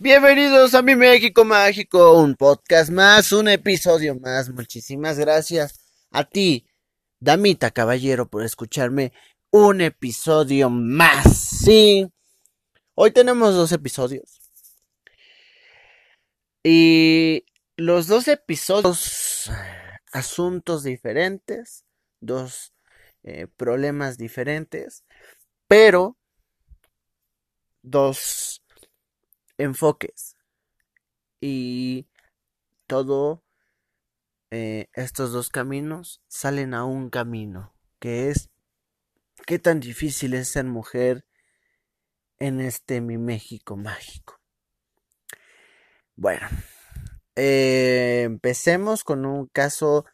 Bienvenidos a mi México Mágico, un podcast más, un episodio más. Muchísimas gracias a ti, damita caballero, por escucharme un episodio más. Sí, hoy tenemos dos episodios. Y los dos episodios, asuntos diferentes, dos eh, problemas diferentes, pero dos enfoques. Y todo eh, estos dos caminos salen a un camino, que es qué tan difícil es ser mujer en este mi México mágico. Bueno, eh, empecemos con un caso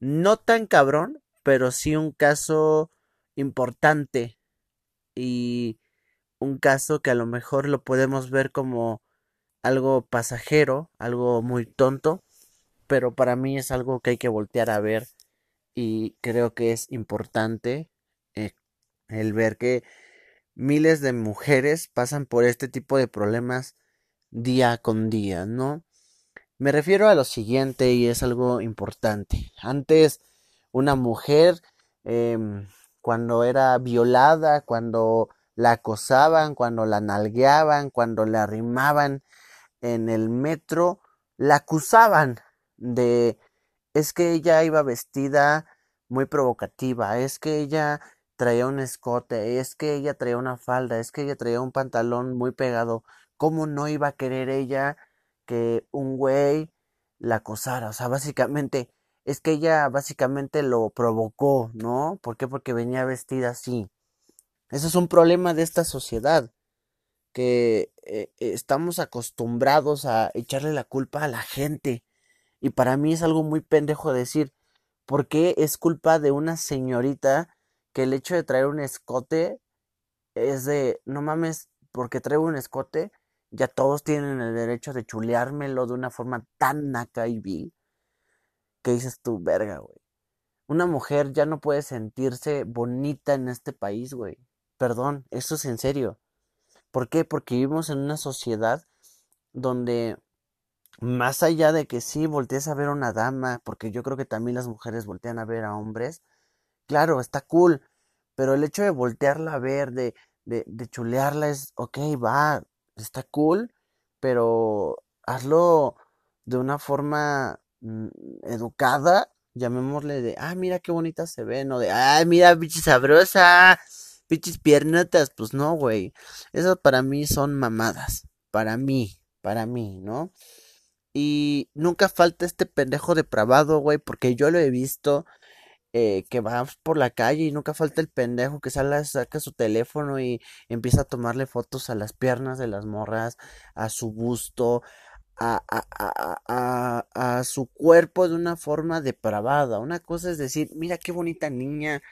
no tan cabrón, pero sí un caso importante y un caso que a lo mejor lo podemos ver como algo pasajero, algo muy tonto, pero para mí es algo que hay que voltear a ver y creo que es importante eh, el ver que miles de mujeres pasan por este tipo de problemas día con día, ¿no? Me refiero a lo siguiente y es algo importante. Antes una mujer em, cuando era violada, cuando la acosaban, cuando la nalgueaban, cuando la arrimaban en el metro, la acusaban de es que ella iba vestida muy provocativa, es que ella traía un escote, es que ella traía una falda, es que ella traía un pantalón muy pegado. ¿Cómo no iba a querer ella que un güey la acosara? O sea, básicamente, es que ella básicamente lo provocó, ¿no? ¿Por qué? Porque venía vestida así. Eso es un problema de esta sociedad, que eh, estamos acostumbrados a echarle la culpa a la gente. Y para mí es algo muy pendejo decir, ¿por qué es culpa de una señorita que el hecho de traer un escote es de, no mames, porque traigo un escote, ya todos tienen el derecho de chuleármelo de una forma tan naca y vil, que dices tú, verga, güey. Una mujer ya no puede sentirse bonita en este país, güey. Perdón, eso es en serio. ¿Por qué? Porque vivimos en una sociedad donde más allá de que sí voltees a ver a una dama, porque yo creo que también las mujeres voltean a ver a hombres, claro, está cool, pero el hecho de voltearla a ver, de, de, de chulearla es, ok, va, está cool, pero hazlo de una forma mm, educada, llamémosle de, ah, mira qué bonita se ve, no de, ah, mira, bichi sabrosa, pichis piernotas, pues no, güey. Eso para mí son mamadas. Para mí, para mí, ¿no? Y nunca falta este pendejo depravado, güey, porque yo lo he visto eh, que va por la calle y nunca falta el pendejo que sale, saca su teléfono y empieza a tomarle fotos a las piernas de las morras, a su busto, a, a, a, a su cuerpo de una forma depravada. Una cosa es decir, mira qué bonita niña,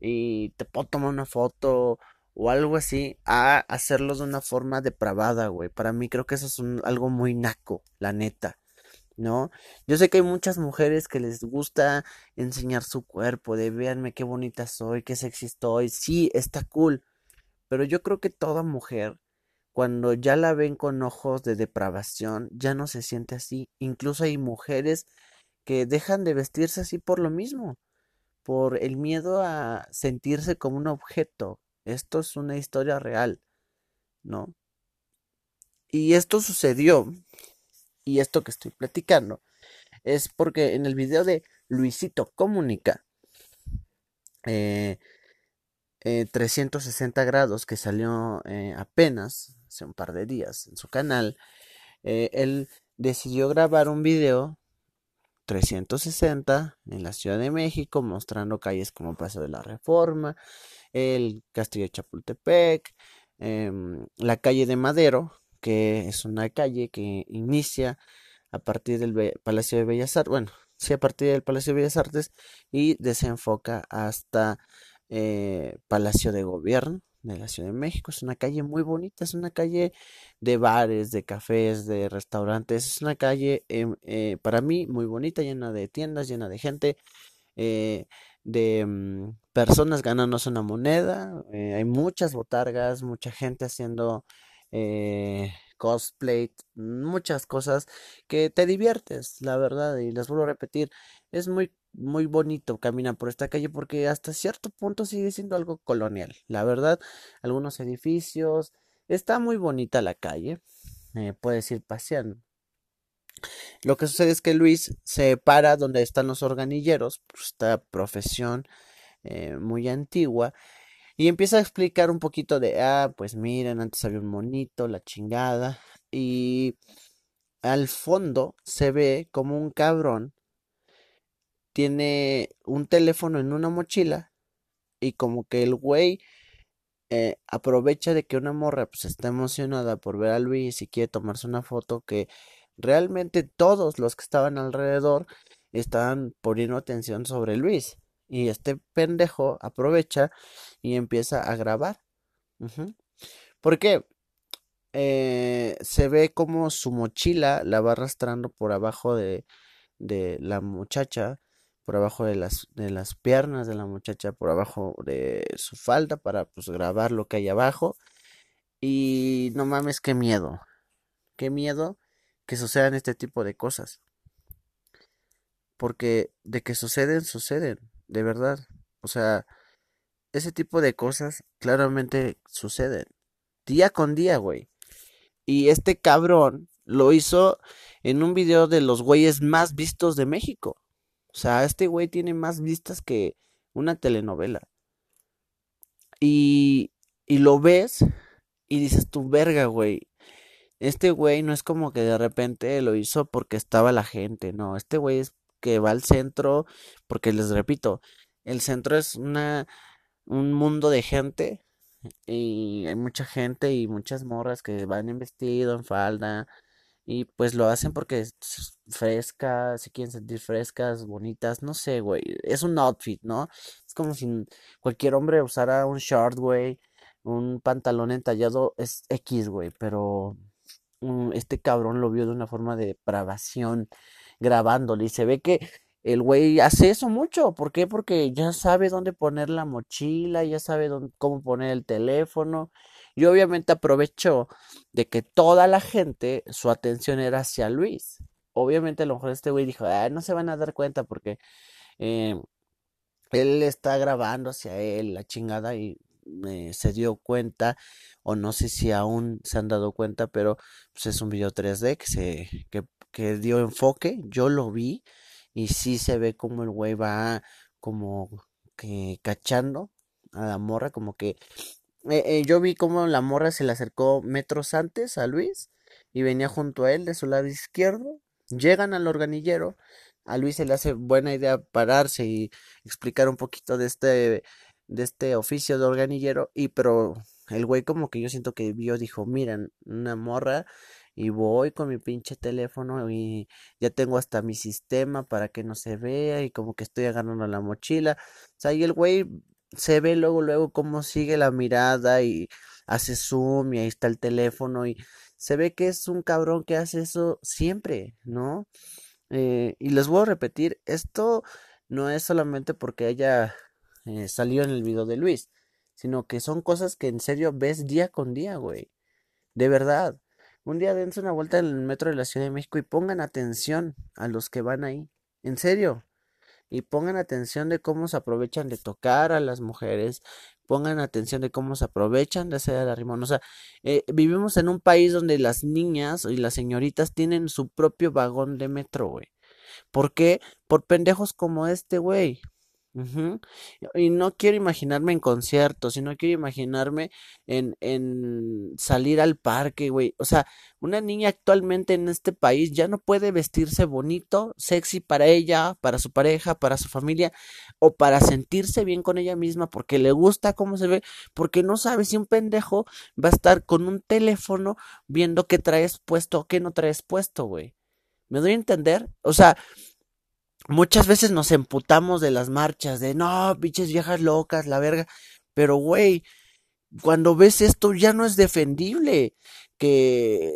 y te puedo tomar una foto o algo así a hacerlos de una forma depravada, güey. Para mí creo que eso es algo muy naco, la neta. ¿No? Yo sé que hay muchas mujeres que les gusta enseñar su cuerpo, de véanme qué bonita soy, qué sexy estoy. Sí, está cool. Pero yo creo que toda mujer, cuando ya la ven con ojos de depravación, ya no se siente así. Incluso hay mujeres que dejan de vestirse así por lo mismo por el miedo a sentirse como un objeto. Esto es una historia real, ¿no? Y esto sucedió, y esto que estoy platicando, es porque en el video de Luisito Comunica, eh, 360 eh, grados, que salió eh, apenas hace un par de días en su canal, eh, él decidió grabar un video 360 en la Ciudad de México, mostrando calles como Paso de la Reforma, el Castillo de Chapultepec, em, la calle de Madero, que es una calle que inicia a partir del Palacio de Bellas Artes, bueno, sí, a partir del Palacio de Bellas Artes y desenfoca hasta eh, Palacio de Gobierno, de la Ciudad de México. Es una calle muy bonita, es una calle de bares, de cafés, de restaurantes. Es una calle em, eh, para mí muy bonita, llena de tiendas, llena de gente, eh, de mm, personas ganándose una moneda. Eh, hay muchas botargas, mucha gente haciendo cosplay, muchas cosas que te diviertes, la verdad, y les vuelvo a repetir, es muy muy bonito caminar por esta calle porque hasta cierto punto sigue siendo algo colonial. La verdad, algunos edificios, está muy bonita la calle, eh, puedes ir paseando. Lo que sucede es que Luis se para donde están los organilleros, pues, esta profesión eh, muy antigua, y empieza a explicar un poquito de, ah, pues miren, antes había un monito, la chingada, y al fondo se ve como un cabrón tiene un teléfono en una mochila y como que el güey eh, aprovecha de que una morra pues está emocionada por ver a Luis y quiere tomarse una foto que realmente todos los que estaban alrededor estaban poniendo atención sobre Luis y este pendejo aprovecha y empieza a grabar. ¿Por qué? Eh, se ve como su mochila la va arrastrando por abajo de, de la muchacha por abajo de las, de las piernas de la muchacha, por abajo de su falda para pues grabar lo que hay abajo. Y no mames, qué miedo. Qué miedo que sucedan este tipo de cosas. Porque de que suceden, suceden, de verdad. O sea, ese tipo de cosas claramente suceden. Día con día, güey. Y este cabrón lo hizo en un video de los güeyes más vistos de México. O sea, este güey tiene más vistas que una telenovela. Y, y lo ves y dices, tu verga, güey. Este güey no es como que de repente lo hizo porque estaba la gente, no. Este güey es que va al centro, porque les repito, el centro es una, un mundo de gente y hay mucha gente y muchas morras que van en vestido, en falda, y pues lo hacen porque es fresca, se quieren sentir frescas, bonitas, no sé, güey. Es un outfit, ¿no? Es como si cualquier hombre usara un short, güey, un pantalón entallado, es X, güey, pero mm, este cabrón lo vio de una forma de depravación grabándole y se ve que el güey hace eso mucho. ¿Por qué? Porque ya sabe dónde poner la mochila, ya sabe dónde, cómo poner el teléfono y obviamente aprovechó de que toda la gente, su atención era hacia Luis. Obviamente a lo mejor este güey dijo, no se van a dar cuenta porque eh, él está grabando hacia él la chingada y eh, se dio cuenta o no sé si aún se han dado cuenta pero pues es un video 3D que se que, que dio enfoque yo lo vi y sí se ve como el güey va como que cachando a la morra como que eh, eh, yo vi cómo la morra se le acercó metros antes a Luis y venía junto a él de su lado izquierdo. Llegan al organillero. A Luis se le hace buena idea pararse y explicar un poquito de este, de este oficio de organillero. Y pero el güey como que yo siento que vio, dijo, miren, una morra y voy con mi pinche teléfono y ya tengo hasta mi sistema para que no se vea y como que estoy agarrando la mochila. O sea, y el güey se ve luego, luego cómo sigue la mirada y hace zoom y ahí está el teléfono y se ve que es un cabrón que hace eso siempre, ¿no? Eh, y les voy a repetir, esto no es solamente porque haya eh, salido en el video de Luis, sino que son cosas que en serio ves día con día, güey. De verdad. Un día dense una vuelta en el metro de la Ciudad de México y pongan atención a los que van ahí. En serio y pongan atención de cómo se aprovechan de tocar a las mujeres, pongan atención de cómo se aprovechan de hacer la rimón. O sea, eh, vivimos en un país donde las niñas y las señoritas tienen su propio vagón de metro, güey. ¿Por qué? Por pendejos como este, güey. Y no quiero imaginarme en conciertos, y no quiero imaginarme en, en salir al parque, güey. O sea, una niña actualmente en este país ya no puede vestirse bonito, sexy para ella, para su pareja, para su familia, o para sentirse bien con ella misma porque le gusta cómo se ve, porque no sabe si un pendejo va a estar con un teléfono viendo qué traes puesto o qué no traes puesto, güey. ¿Me doy a entender? O sea, muchas veces nos emputamos de las marchas, de no, pinches viejas locas, la verga. Pero, güey, cuando ves esto ya no es defendible que,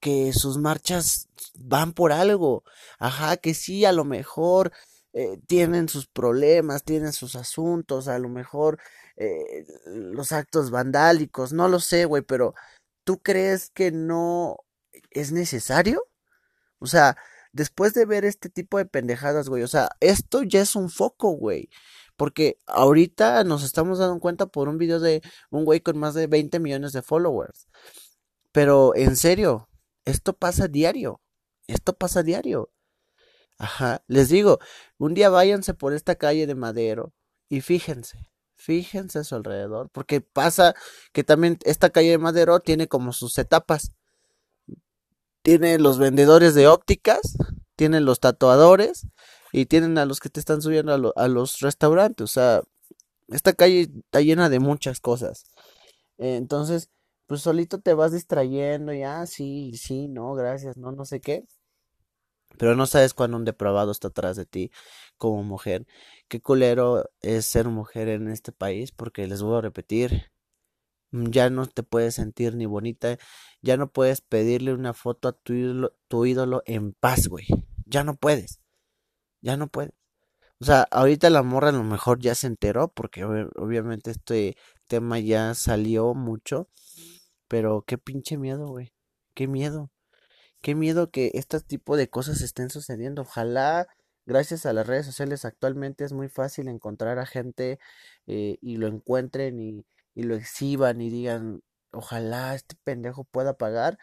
que sus marchas van por algo. Ajá, que sí, a lo mejor eh, tienen sus problemas, tienen sus asuntos, a lo mejor eh, los actos vandálicos, no lo sé, güey, pero ¿tú crees que no ¿Es necesario? O sea, después de ver este tipo de pendejadas, güey, o sea, esto ya es un foco, güey. Porque ahorita nos estamos dando cuenta por un video de un güey con más de 20 millones de followers. Pero en serio, esto pasa diario. Esto pasa diario. Ajá, les digo, un día váyanse por esta calle de Madero y fíjense, fíjense a su alrededor, porque pasa que también esta calle de Madero tiene como sus etapas. Tiene los vendedores de ópticas, tiene los tatuadores y tienen a los que te están subiendo a, los restaurantes. O sea, esta calle está llena de muchas cosas. entonces, pues solito te vas distrayendo y, ah, sí, sí, no, gracias, no, no sé qué. Pero no sabes cuándo un depravado está atrás de ti como mujer. Qué culero es ser mujer en este país, porque les voy a repetir, ya no te puedes sentir ni bonita, ya no puedes pedirle una foto a tu ídolo, tu ídolo en paz, güey. Ya no puedes. Ya no puedes. O sea, ahorita la morra a lo mejor ya se enteró, porque obviamente este tema ya salió mucho. Pero qué pinche miedo, güey. Qué miedo. Qué miedo que este tipo de cosas estén sucediendo. Ojalá, gracias a las redes sociales actualmente es muy fácil encontrar a gente eh, y lo encuentren y, lo exhiban y digan, ojalá este pendejo pueda pagar.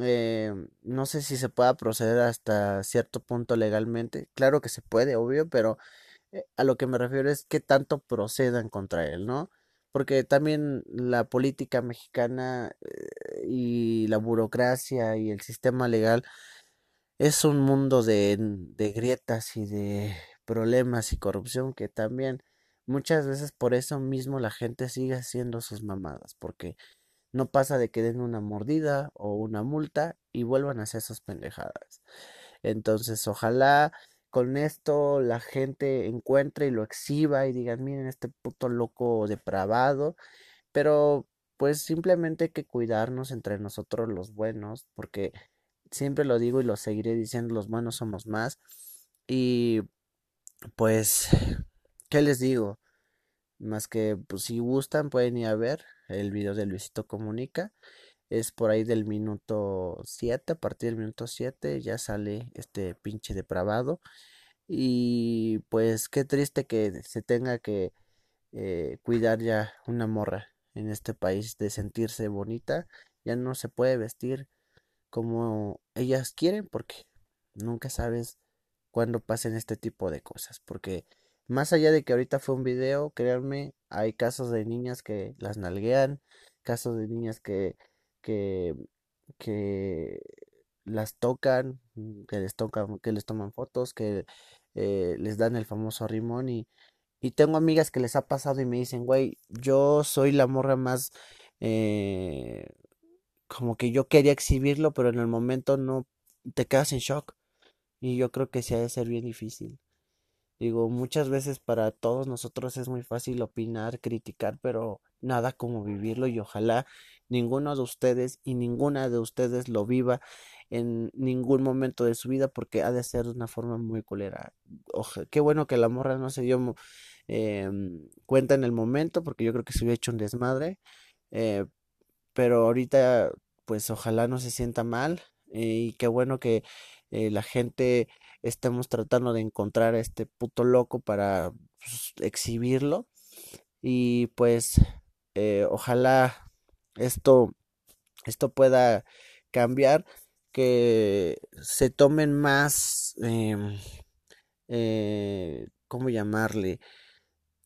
Eh, no sé si se pueda proceder hasta cierto punto legalmente. Claro que se puede, obvio, pero eh, a lo que me refiero es que tanto procedan contra él, ¿no? porque también la política mexicana eh, y la burocracia y el sistema legal es un mundo de, de grietas y de problemas y corrupción que también muchas veces por eso mismo la gente sigue haciendo sus mamadas, porque no pasa de que den una mordida o una multa y vuelvan a hacer esas pendejadas. Entonces, ojalá con esto la gente encuentre y lo exhiba y digan, miren este puto loco depravado, pero pues simplemente hay que cuidarnos entre nosotros los buenos, porque siempre lo digo y lo seguiré diciendo, los buenos somos más. Y pues, ¿qué les digo? Más que, pues si gustan, pueden ir a ver el video de Luisito Comunica. Es por ahí del minuto 7, a partir del minuto 7 ya sale este pinche depravado. Y pues qué triste que se tenga que eh, cuidar ya una morra en este país de sentirse bonita. Ya no se puede vestir como ellas quieren porque nunca sabes cuándo pasen este tipo de cosas. Porque más allá de que ahorita fue un video, créanme, hay casos de niñas que las nalguean, casos de niñas que que, que las tocan, mm, que les tocan, que les toman fotos, que eh, les dan el famoso rimón y, y tengo amigas que les ha pasado y me dicen, güey, yo soy la morra más, eh, como que yo quería exhibirlo, pero en el momento no te quedas en shock. Y yo creo que sí ha de ser bien difícil. Digo, muchas veces para todos nosotros es muy fácil opinar, criticar, pero nada como vivirlo y ojalá ninguno de ustedes y ninguna de ustedes lo viva en ningún momento de su vida porque ha de ser de una forma muy culera. qué bueno que la morra no se dio em, cuenta en el momento porque yo creo que se hubiera hecho un desmadre. Eh, pero ahorita pues ojalá no se sienta mal eh, y qué bueno que eh, la gente estemos tratando de encontrar a este puto loco para pues, exhibirlo y pues ojalá esto, esto pueda cambiar, que se tomen más, em, eh, ¿cómo llamarle?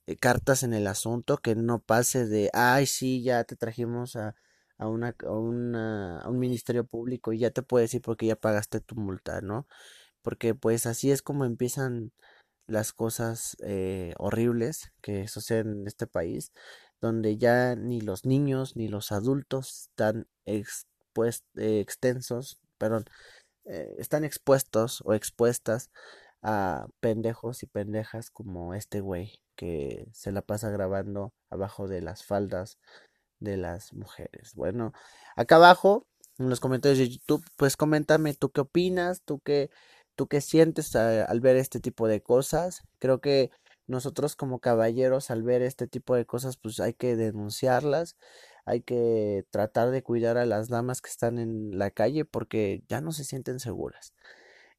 Eh, cartas en el asunto, que no pase de, ay, sí, ya te trajimos a, a, una, a, a un ministerio público y ya te puedes ir porque ya pagaste tu multa, ¿no? Porque pues así es como empiezan las cosas eh, horribles que suceden en este país donde ya ni los niños ni los adultos están eh, extensos, perdón, eh, están expuestos o expuestas a pendejos y pendejas como este güey que se la pasa grabando abajo de las faldas de las mujeres. Bueno, acá abajo en los comentarios de YouTube, pues coméntame tú qué opinas, tú qué, tú qué sientes al ver este tipo de cosas. Creo que nosotros como caballeros al ver este tipo de cosas pues hay que denunciarlas, hay que tratar de cuidar a las damas que están en la calle porque ya no se sienten seguras.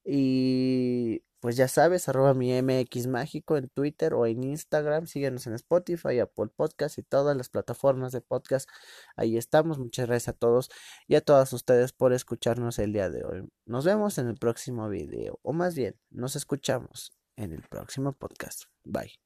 Y pues ya sabes, arroba mi MX Mágico en Twitter o en Instagram. Síguenos en Spotify, Apple Podcast y todas las plataformas de podcast. Ahí estamos. Muchas gracias a todos y a todas ustedes por escucharnos el día de hoy. Nos vemos en el próximo video, o más bien, nos escuchamos en el próximo podcast. Bye.